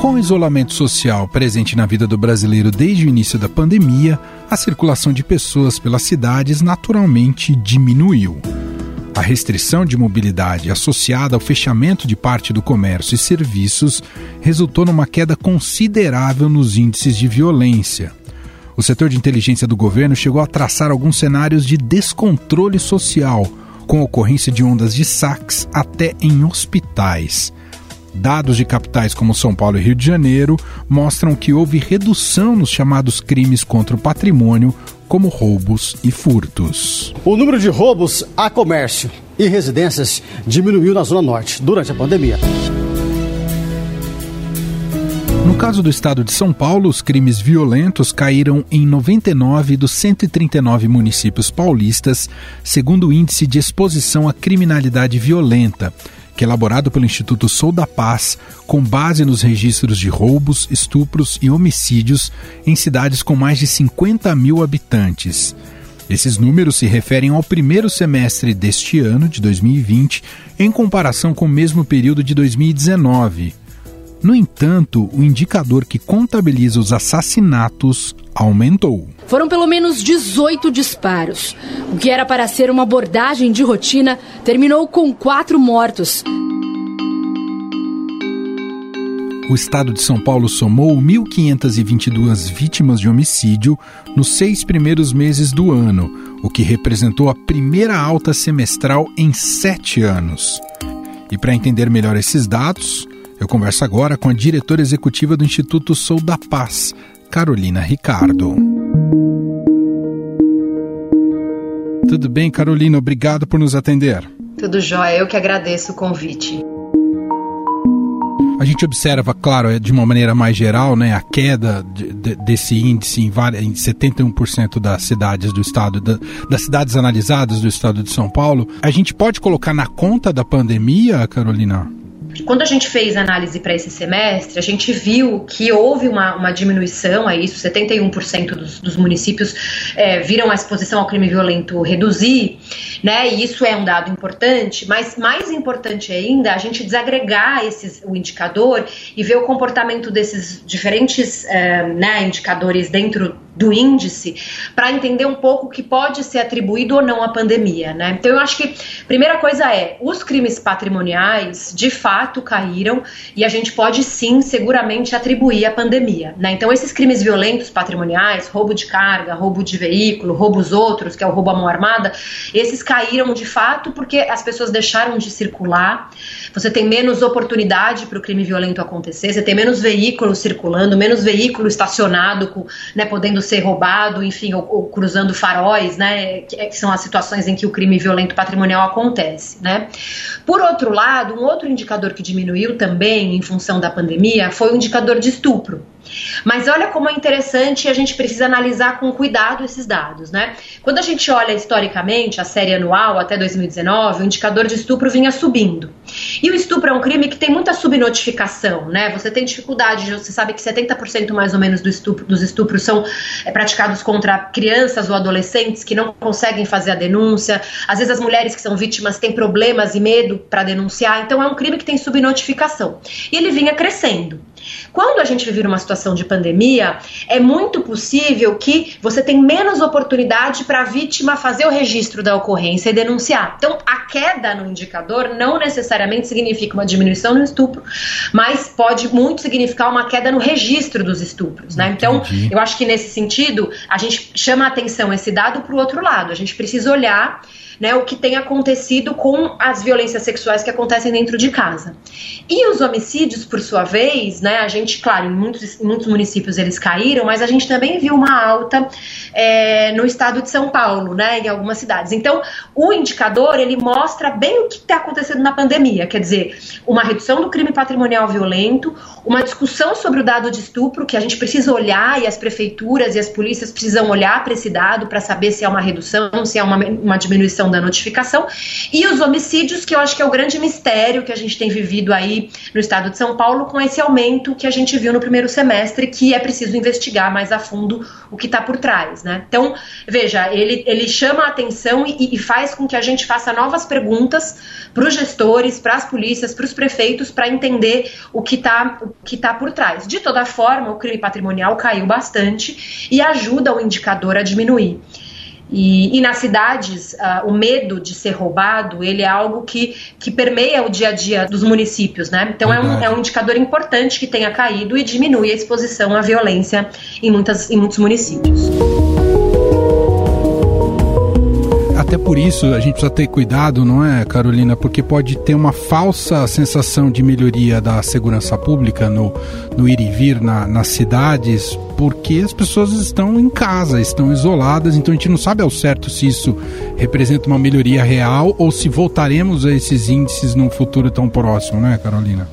Com o isolamento social presente na vida do brasileiro desde o início da pandemia, a circulação de pessoas pelas cidades naturalmente diminuiu. A restrição de mobilidade associada ao fechamento de parte do comércio e serviços resultou numa queda considerável nos índices de violência. O setor de inteligência do governo chegou a traçar alguns cenários de descontrole social, com ocorrência de ondas de saques até em hospitais. Dados de capitais como São Paulo e Rio de Janeiro mostram que houve redução nos chamados crimes contra o patrimônio, como roubos e furtos. O número de roubos a comércio e residências diminuiu na Zona Norte durante a pandemia. Caso do estado de São Paulo, os crimes violentos caíram em 99 dos 139 municípios paulistas, segundo o Índice de Exposição à Criminalidade Violenta, que é elaborado pelo Instituto Sou da Paz, com base nos registros de roubos, estupros e homicídios em cidades com mais de 50 mil habitantes. Esses números se referem ao primeiro semestre deste ano, de 2020, em comparação com o mesmo período de 2019. No entanto, o indicador que contabiliza os assassinatos aumentou. Foram pelo menos 18 disparos. O que era para ser uma abordagem de rotina terminou com quatro mortos. O estado de São Paulo somou 1.522 vítimas de homicídio nos seis primeiros meses do ano, o que representou a primeira alta semestral em sete anos. E para entender melhor esses dados, eu converso agora com a diretora executiva do Instituto Sou da Paz, Carolina Ricardo. Tudo bem, Carolina? Obrigado por nos atender. Tudo jóia, eu que agradeço o convite. A gente observa, claro, de uma maneira mais geral, né, a queda de, de, desse índice em, várias, em 71% das cidades do estado, da, das cidades analisadas do estado de São Paulo. A gente pode colocar na conta da pandemia, Carolina? Quando a gente fez a análise para esse semestre, a gente viu que houve uma, uma diminuição a isso, 71% dos, dos municípios é, viram a exposição ao crime violento reduzir, né? E isso é um dado importante, mas mais importante ainda, a gente desagregar esses, o indicador e ver o comportamento desses diferentes é, né, indicadores dentro do índice para entender um pouco o que pode ser atribuído ou não à pandemia, né? Então eu acho que primeira coisa é os crimes patrimoniais de fato caíram e a gente pode sim seguramente atribuir à pandemia, né? Então esses crimes violentos patrimoniais, roubo de carga, roubo de veículo, roubos outros, que é o roubo à mão armada, esses caíram de fato porque as pessoas deixaram de circular. Você tem menos oportunidade para o crime violento acontecer, você tem menos veículos circulando, menos veículo estacionado, com, né, podendo ser roubado, enfim, ou, ou cruzando faróis, né, que, que, são as situações em que o crime violento patrimonial acontece, né. Por outro lado, um outro indicador que diminuiu também em função da pandemia foi o indicador de estupro. Mas olha como é interessante a gente precisa analisar com cuidado esses dados, né? Quando a gente olha historicamente a série anual até 2019, o indicador de estupro vinha subindo. E o estupro é um crime que tem muita subnotificação, né? Você tem dificuldade, você sabe que 70% mais ou menos do estupro, dos estupros são é, praticados contra crianças ou adolescentes que não conseguem fazer a denúncia. Às vezes as mulheres que são vítimas têm problemas e medo para denunciar. Então é um crime que tem subnotificação. E ele vinha crescendo. Quando a gente vive uma situação de pandemia, é muito possível que você tenha menos oportunidade para a vítima fazer o registro da ocorrência e denunciar. Então, a queda no indicador não necessariamente significa uma diminuição no estupro, mas pode muito significar uma queda no registro dos estupros, né? Então, eu acho que nesse sentido, a gente chama a atenção esse dado para o outro lado. A gente precisa olhar né, o que tem acontecido com as violências sexuais que acontecem dentro de casa. E os homicídios, por sua vez, né, a gente, claro, em muitos, em muitos municípios eles caíram, mas a gente também viu uma alta é, no estado de São Paulo, né, em algumas cidades. Então, o indicador ele mostra bem o que está acontecendo na pandemia, quer dizer, uma redução do crime patrimonial violento, uma discussão sobre o dado de estupro que a gente precisa olhar e as prefeituras e as polícias precisam olhar para esse dado para saber se é uma redução, se é uma, uma diminuição questão da notificação, e os homicídios, que eu acho que é o grande mistério que a gente tem vivido aí no estado de São Paulo, com esse aumento que a gente viu no primeiro semestre, que é preciso investigar mais a fundo o que está por trás. Né? Então, veja, ele, ele chama a atenção e, e faz com que a gente faça novas perguntas para os gestores, para as polícias, para os prefeitos, para entender o que está tá por trás. De toda forma, o crime patrimonial caiu bastante e ajuda o indicador a diminuir. E, e, nas cidades, uh, o medo de ser roubado, ele é algo que, que permeia o dia a dia dos municípios, né? Então é um, é um indicador importante que tenha caído e diminui a exposição à violência em, muitas, em muitos municípios até por isso a gente precisa ter cuidado, não é, Carolina? Porque pode ter uma falsa sensação de melhoria da segurança pública no, no ir e vir na, nas cidades, porque as pessoas estão em casa, estão isoladas, então a gente não sabe ao certo se isso representa uma melhoria real ou se voltaremos a esses índices num futuro tão próximo, né, Carolina?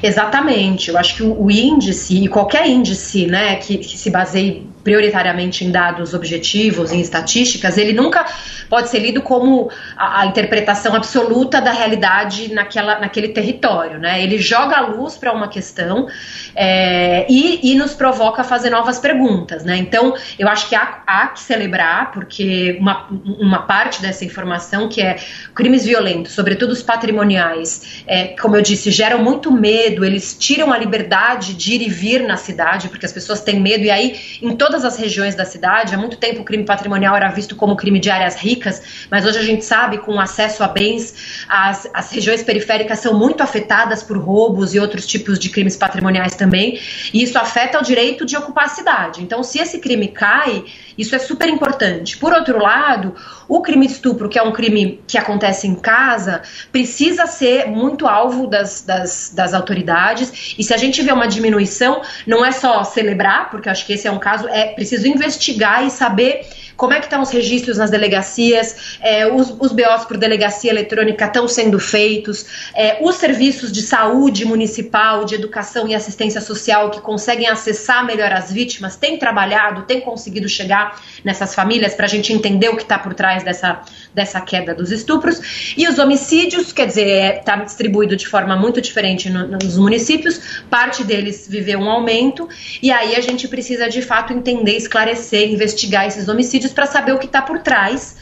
Exatamente, eu acho que o, o índice, e qualquer índice né, que, que se baseie prioritariamente em dados objetivos, em estatísticas, ele nunca pode ser lido como a, a, interpretação absoluta da realidade naquela, naquele território. Né? Ele joga a luz para uma questão é, e, e, nos provoca a fazer novas perguntas. Né? Então, eu acho que há, há que celebrar, porque uma, uma parte dessa informação, que é crimes violentos, sobretudo os patrimoniais, é, como eu disse, geram muito medo, eles tiram a liberdade de ir e vir na cidade, porque as pessoas têm medo, e aí, em todas as regiões da cidade, há muito tempo o crime patrimonial era visto como crime de áreas ricas mas hoje a gente sabe com acesso a bens, as, as regiões periféricas são muito afetadas por roubos e outros tipos de crimes patrimoniais também, e isso afeta o direito de ocupar a cidade. Então, se esse crime cai, isso é super importante. Por outro lado, o crime de estupro, que é um crime que acontece em casa, precisa ser muito alvo das, das, das autoridades. E se a gente vê uma diminuição, não é só celebrar, porque acho que esse é um caso, é preciso investigar e saber como é que estão os registros nas delegacias, é, os, os BOs por delegacia eletrônica estão sendo feitos, é, os serviços de saúde municipal, de educação e assistência social que conseguem acessar melhor as vítimas, têm trabalhado, têm conseguido chegar nessas famílias para a gente entender o que está por trás dessa, dessa queda dos estupros. E os homicídios, quer dizer, está é, distribuído de forma muito diferente no, nos municípios, parte deles viveu um aumento, e aí a gente precisa de fato entender, esclarecer, investigar esses homicídios para saber o que está por trás.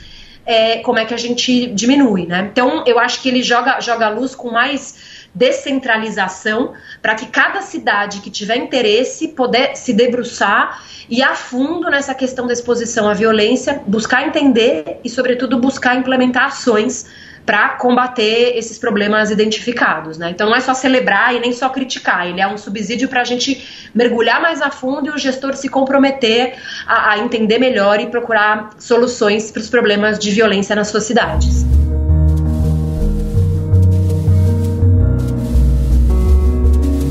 É, como é que a gente diminui, né? Então, eu acho que ele joga, joga a luz com mais descentralização para que cada cidade que tiver interesse puder se debruçar e a fundo nessa questão da exposição à violência, buscar entender e, sobretudo, buscar implementar ações para combater esses problemas identificados. Né? Então não é só celebrar e nem só criticar, ele é um subsídio para a gente mergulhar mais a fundo e o gestor se comprometer a, a entender melhor e procurar soluções para os problemas de violência nas suas cidades.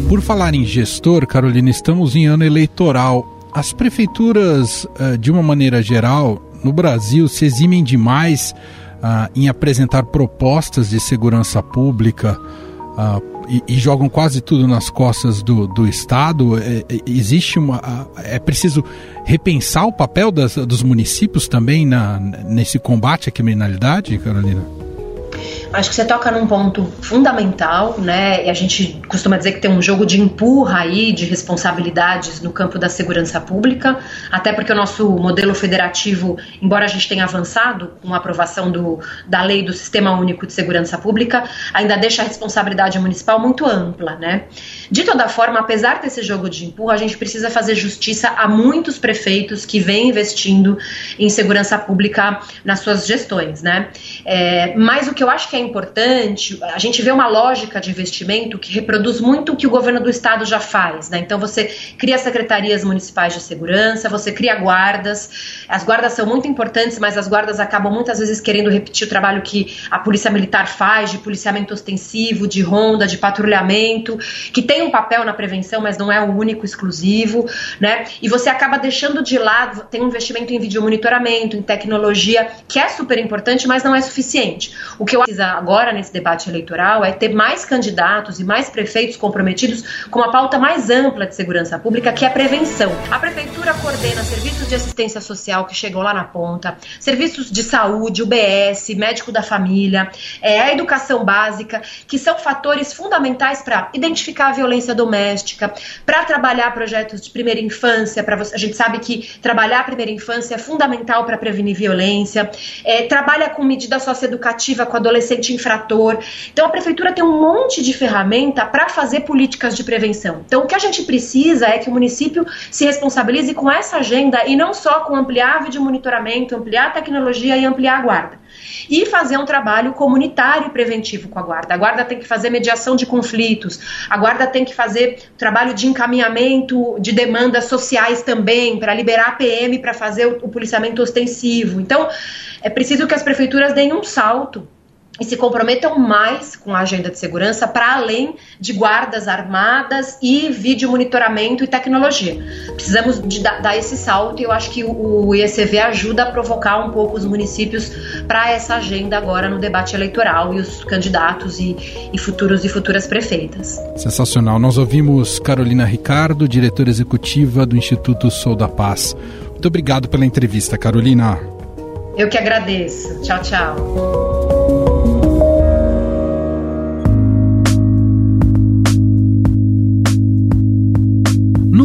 Por falar em gestor, Carolina, estamos em ano eleitoral. As prefeituras, eh, de uma maneira geral, no Brasil, se eximem demais uh, em apresentar propostas de segurança pública uh, e, jogam quase tudo nas costas do, do Estado. É, é, existe uma. É preciso repensar o papel das, dos municípios também na, nesse combate à criminalidade, Carolina? Acho que você toca num ponto fundamental, né? E a gente costuma dizer que tem um jogo de empurra aí de responsabilidades no campo da segurança pública, até porque o nosso modelo federativo, embora a gente tenha avançado com a aprovação do, da lei do Sistema Único de Segurança Pública, ainda deixa a responsabilidade municipal muito ampla, né? De toda forma, apesar desse jogo de empurra, a gente precisa fazer justiça a muitos prefeitos que vêm investindo em segurança pública nas suas gestões, né? É, mas o que eu acho que é importante, a gente vê uma lógica de investimento que reproduz muito o que o governo do estado já faz, né? Então você cria secretarias municipais de segurança, você cria guardas. As guardas são muito importantes, mas as guardas acabam muitas vezes querendo repetir o trabalho que a polícia militar faz de policiamento ostensivo, de ronda, de patrulhamento, que tem um papel na prevenção, mas não é o único exclusivo, né? E você acaba deixando de lado, tem um investimento em vídeo monitoramento, em tecnologia, que é super importante, mas não é suficiente. O que eu precisa agora nesse debate eleitoral é ter mais candidatos e mais prefeitos comprometidos com a pauta mais ampla de segurança pública, que é a prevenção. A prefeitura coordena serviços de assistência social que chegam lá na ponta, serviços de saúde, UBS, médico da família, é, a educação básica, que são fatores fundamentais para identificar a violência doméstica, para trabalhar projetos de primeira infância, para a gente sabe que trabalhar a primeira infância é fundamental para prevenir violência, é, trabalha com medida socioeducativa com adolescente infrator. Então a prefeitura tem um monte de ferramenta para fazer políticas de prevenção. Então o que a gente precisa é que o município se responsabilize com essa agenda e não só com ampliar vídeo monitoramento, ampliar a tecnologia e ampliar a guarda e fazer um trabalho comunitário preventivo com a guarda. A guarda tem que fazer mediação de conflitos, a guarda tem que fazer trabalho de encaminhamento de demandas sociais também, para liberar a PM para fazer o, o policiamento ostensivo. Então, é preciso que as prefeituras deem um salto e se comprometam mais com a agenda de segurança para além de guardas armadas e vídeo monitoramento e tecnologia. Precisamos de dar esse salto e eu acho que o IECV ajuda a provocar um pouco os municípios para essa agenda agora no debate eleitoral e os candidatos e, e futuros e futuras prefeitas. Sensacional. Nós ouvimos Carolina Ricardo, diretora executiva do Instituto Sou da Paz. Muito obrigado pela entrevista, Carolina. Eu que agradeço. Tchau, tchau.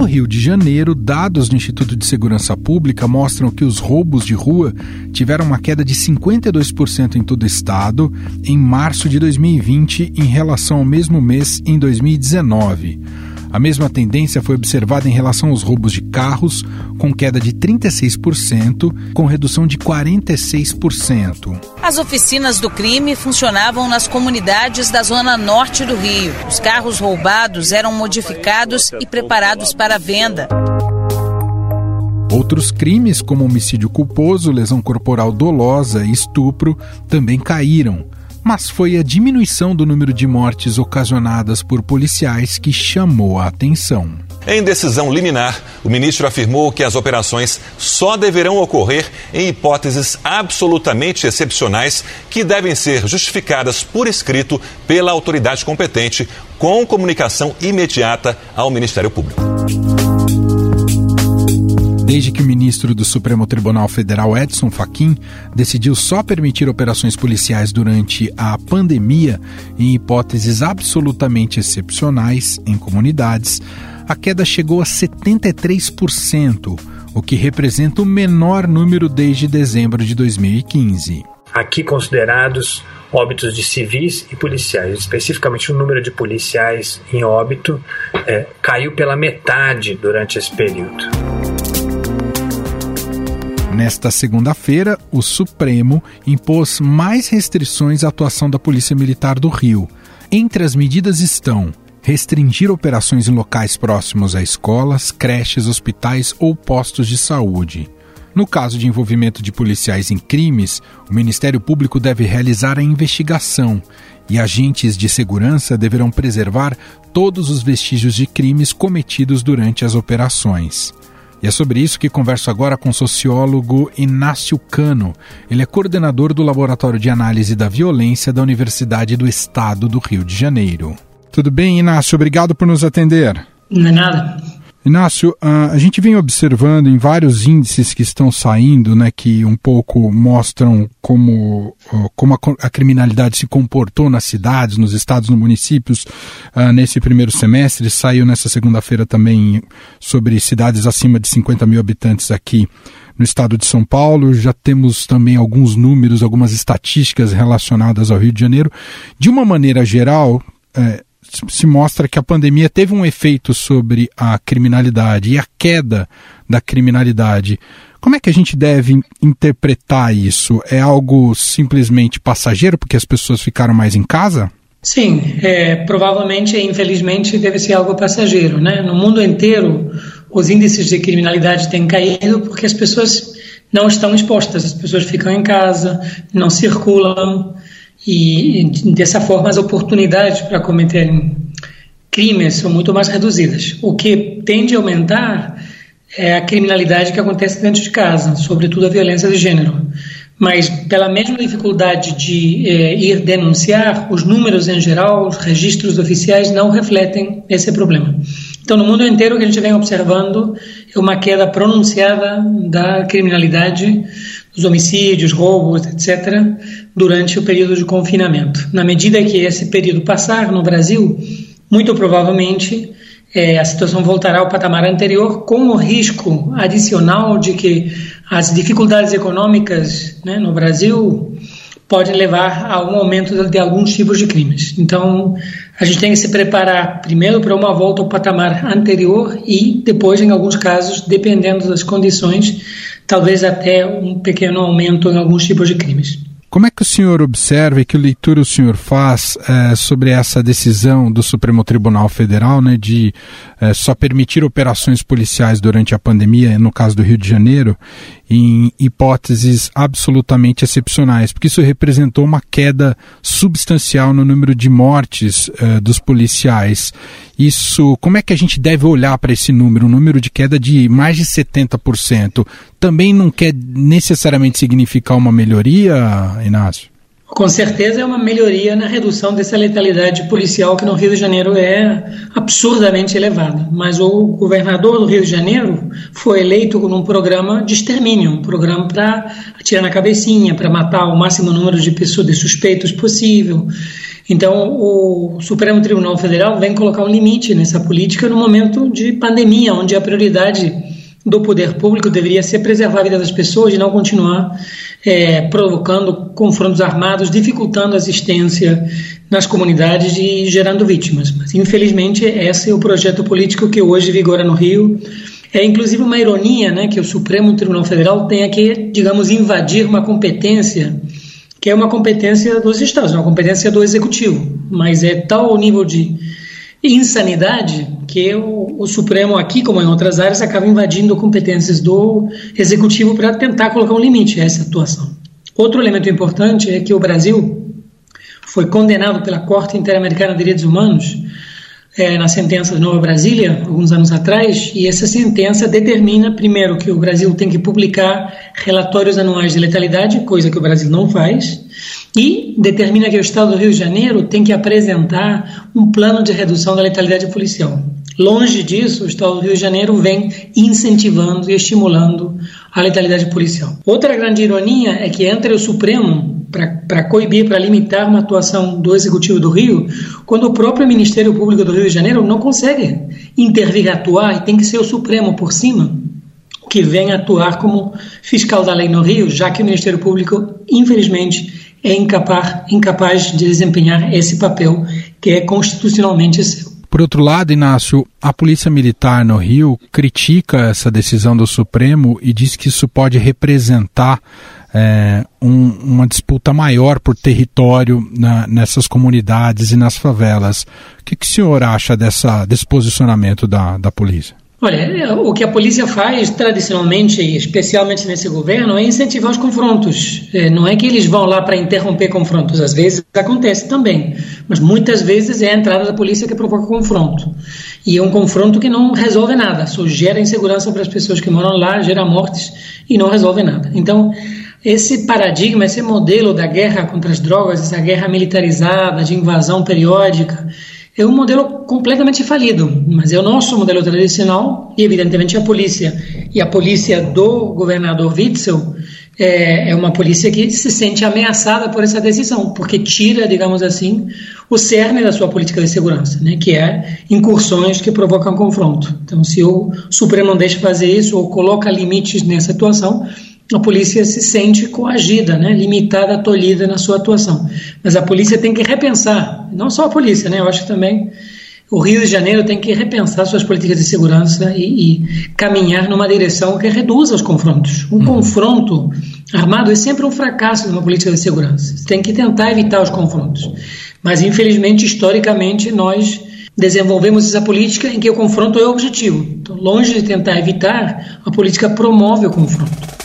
No Rio de Janeiro, dados do Instituto de Segurança Pública mostram que os roubos de rua tiveram uma queda de 52% em todo o estado em março de 2020 em relação ao mesmo mês em 2019. A mesma tendência foi observada em relação aos roubos de carros, com queda de 36%, com redução de 46%. As oficinas do crime funcionavam nas comunidades da zona norte do Rio. Os carros roubados eram modificados e preparados para venda. Outros crimes, como homicídio culposo, lesão corporal dolosa e estupro, também caíram mas foi a diminuição do número de mortes ocasionadas por policiais que chamou a atenção. Em decisão liminar, o ministro afirmou que as operações só deverão ocorrer em hipóteses absolutamente excepcionais que devem ser justificadas por escrito pela autoridade competente, com comunicação imediata ao Ministério Público desde que o ministro do Supremo Tribunal Federal, Edson Fachin, decidiu só permitir operações policiais durante a pandemia em hipóteses absolutamente excepcionais em comunidades, a queda chegou a 73%, o que representa o menor número desde dezembro de 2015. Aqui considerados óbitos de civis e policiais. Especificamente, o número de policiais em óbito é, caiu pela metade durante esse período. Nesta segunda-feira, o Supremo impôs mais restrições à atuação da Polícia Militar do Rio. Entre as medidas estão restringir operações em locais próximos a escolas, creches, hospitais ou postos de saúde. No caso de envolvimento de policiais em crimes, o Ministério Público deve realizar a investigação e agentes de segurança deverão preservar todos os vestígios de crimes cometidos durante as operações. E é sobre isso que converso agora com o sociólogo Inácio Cano. Ele é coordenador do Laboratório de Análise da Violência da Universidade do Estado do Rio de Janeiro. Tudo bem, Inácio? Obrigado por nos atender. Não é nada. Inácio, a gente vem observando em vários índices que estão saindo, né, que um pouco mostram como, como a, criminalidade se comportou nas cidades, nos estados, nos municípios nesse primeiro semestre. Saiu nessa segunda-feira também sobre cidades acima de 50 mil habitantes aqui no estado de São Paulo. Já temos também alguns números, algumas estatísticas relacionadas ao Rio de Janeiro. De uma maneira geral, é, se mostra que a pandemia teve um efeito sobre a criminalidade e a queda da criminalidade. Como é que a gente deve interpretar isso? É algo simplesmente passageiro porque as pessoas ficaram mais em casa? Sim, é, provavelmente, infelizmente, deve ser algo passageiro. Né? No mundo inteiro, os índices de criminalidade têm caído porque as pessoas não estão expostas, as pessoas ficam em casa, não circulam, e dessa forma as oportunidades para cometerem crimes são muito mais reduzidas. O que tende a aumentar é a criminalidade que acontece dentro de casa, sobretudo a violência de gênero. Mas, pela mesma dificuldade de eh, ir denunciar, os números em geral, os registros oficiais não refletem esse problema. Então, no mundo inteiro, o que a gente vem observando é uma queda pronunciada da criminalidade, dos homicídios, roubos, etc., durante o período de confinamento. Na medida que esse período passar no Brasil, muito provavelmente é, a situação voltará ao patamar anterior, com o risco adicional de que as dificuldades econômicas né, no Brasil podem levar a um aumento de alguns tipos de crimes. Então, a gente tem que se preparar primeiro para uma volta ao patamar anterior e depois, em alguns casos, dependendo das condições, talvez até um pequeno aumento em alguns tipos de crimes. Como é que o senhor observa e que leitura o senhor faz é, sobre essa decisão do Supremo Tribunal Federal né, de é, só permitir operações policiais durante a pandemia, no caso do Rio de Janeiro, em hipóteses absolutamente excepcionais? Porque isso representou uma queda substancial no número de mortes é, dos policiais. Isso, como é que a gente deve olhar para esse número, um número de queda de mais de 70%? Também não quer necessariamente significar uma melhoria, Inácio? Com certeza é uma melhoria na redução dessa letalidade policial que no Rio de Janeiro é absurdamente elevada. Mas o governador do Rio de Janeiro foi eleito com um programa de extermínio, um programa para atirar na cabecinha, para matar o máximo número de pessoas, de suspeitos possível. Então, o Supremo Tribunal Federal vem colocar um limite nessa política no momento de pandemia, onde a prioridade do poder público deveria ser preservar a vida das pessoas e não continuar é, provocando confrontos armados, dificultando a assistência nas comunidades e gerando vítimas. Mas, infelizmente, esse é o projeto político que hoje vigora no Rio. É inclusive uma ironia né, que o Supremo Tribunal Federal tenha que, digamos, invadir uma competência que é uma competência dos estados, uma competência do executivo, mas é tal o nível de insanidade que o, o, Supremo aqui, como em outras áreas, acaba invadindo competências do executivo para tentar colocar um limite a essa atuação. Outro elemento importante é que o Brasil foi condenado pela Corte Interamericana de Direitos Humanos é, na sentença Nova Brasília, alguns anos atrás, e essa sentença determina, primeiro, que o Brasil tem que publicar relatórios anuais de letalidade, coisa que o Brasil não faz, e determina que o Estado do Rio de Janeiro tem que apresentar um plano de redução da letalidade policial. Longe disso, o Estado do Rio de Janeiro vem incentivando e estimulando a letalidade policial. Outra grande ironia é que entre o Supremo para coibir, para limitar uma atuação do Executivo do Rio, quando o próprio Ministério Público do Rio de Janeiro não consegue intervir, atuar, e tem que ser o Supremo por cima que vem atuar como fiscal da lei no Rio, já que o Ministério Público, infelizmente, é incapaz, incapaz de desempenhar esse papel que é constitucionalmente seu. Por outro lado, Inácio, a Polícia Militar no Rio critica essa decisão do Supremo e diz que isso pode representar é, um, uma disputa maior por território na, nessas comunidades e nas favelas. O que, que o senhor acha dessa, desse posicionamento da, da polícia? Olha, é, o que a polícia faz tradicionalmente, especialmente nesse governo, é incentivar os confrontos. É, não é que eles vão lá para interromper confrontos, às vezes acontece também, mas muitas vezes é a entrada da polícia que provoca confronto. E é um confronto que não resolve nada, só gera insegurança para as pessoas que moram lá, gera mortes e não resolve nada. Então, esse paradigma, esse modelo da guerra contra as drogas, essa guerra militarizada, de invasão periódica, é um modelo completamente falido, mas é o nosso modelo tradicional e, evidentemente, a polícia. E a polícia do governador Witzel é, é, uma polícia que se sente ameaçada por essa decisão, porque tira, digamos assim, o cerne da sua política de segurança, né, que é incursões que provocam confronto. Então, se o Supremo não deixa fazer isso ou coloca limites nessa atuação, a polícia se sente coagida, né, limitada, tolhida na sua atuação. Mas a polícia tem que repensar, não só a polícia, né, eu acho que também o Rio de Janeiro tem que repensar suas políticas de segurança e, e caminhar numa direção que reduza os confrontos. Um uhum. confronto armado é sempre um fracasso numa política de segurança. Você tem que tentar evitar os confrontos. Mas, infelizmente, historicamente, nós desenvolvemos essa política em que o confronto é o objetivo. Então, longe de tentar evitar, a política promove o confronto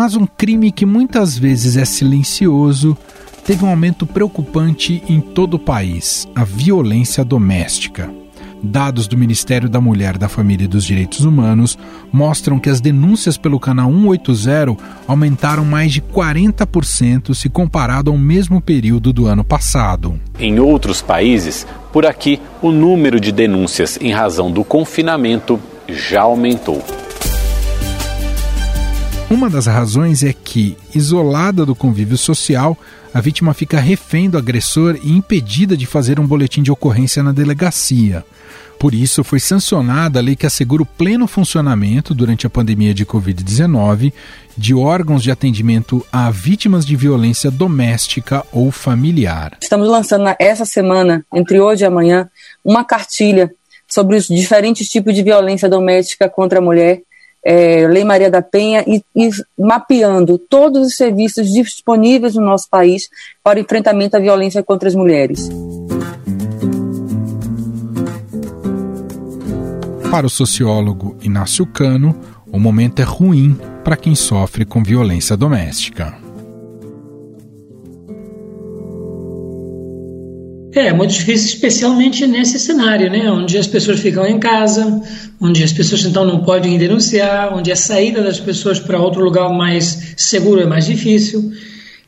mas um crime que muitas vezes é silencioso teve um aumento preocupante em todo o país: a violência doméstica. Dados do Ministério da Mulher, da Família e dos Direitos Humanos mostram que as denúncias pelo canal 180 aumentaram mais de 40% se comparado ao mesmo período do ano passado. Em outros países, por aqui, o número de denúncias em razão do confinamento já aumentou. Uma das razões é que, isolada do convívio social, a vítima fica refém do agressor e impedida de fazer um boletim de ocorrência na delegacia. Por isso, foi sancionada a lei que assegura o pleno funcionamento, durante a pandemia de Covid-19, de órgãos de atendimento a vítimas de violência doméstica ou familiar. Estamos lançando essa semana, entre hoje e amanhã, uma cartilha sobre os diferentes tipos de violência doméstica contra a mulher é, Lei Maria da Penha e, e, mapeando todos os serviços disponíveis no nosso país para o enfrentamento à violência contra as mulheres. Para o sociólogo Inácio Cano, o momento é ruim para quem sofre com violência doméstica. É, muito difícil, especialmente nesse cenário, né? Onde as pessoas ficam em casa, onde as pessoas então não podem denunciar, onde a saída das pessoas para outro lugar mais seguro é mais difícil.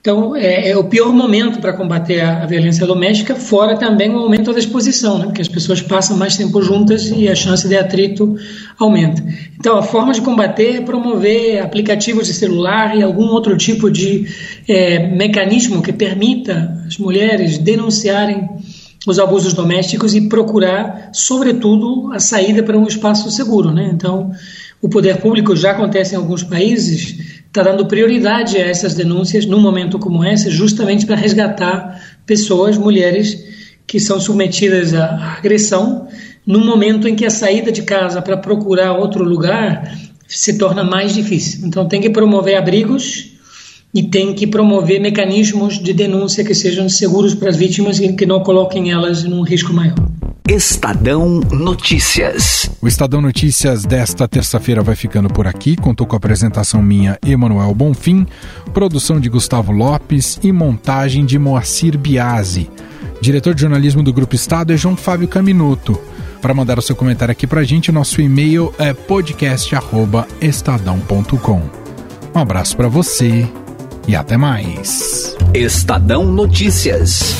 Então, é, é o pior momento para combater a, a, violência doméstica, fora também o aumento da exposição, né? porque as pessoas passam mais tempo juntas e a chance de atrito aumenta. Então, a forma de combater é promover aplicativos de celular e algum outro tipo de é, mecanismo que permita as mulheres denunciarem os abusos domésticos e procurar, sobretudo, a saída para um espaço seguro. Né? Então, o poder público já acontece em alguns países está dando prioridade a essas denúncias num momento como esse, justamente para resgatar pessoas, mulheres que são submetidas à agressão, num momento em que a saída de casa para procurar outro lugar se torna mais difícil. Então tem que promover abrigos e tem que promover mecanismos de denúncia que sejam seguros para as vítimas e que não coloquem elas num risco maior. Estadão Notícias. O Estadão Notícias desta terça-feira vai ficando por aqui. Contou com a apresentação minha, Emanuel Bonfim, produção de Gustavo Lopes e montagem de Moacir Biasi. Diretor de jornalismo do Grupo Estado é João Fábio Caminuto. Para mandar o seu comentário aqui para a gente, nosso e-mail é podcast@estadão.com. Um abraço para você e até mais. Estadão Notícias.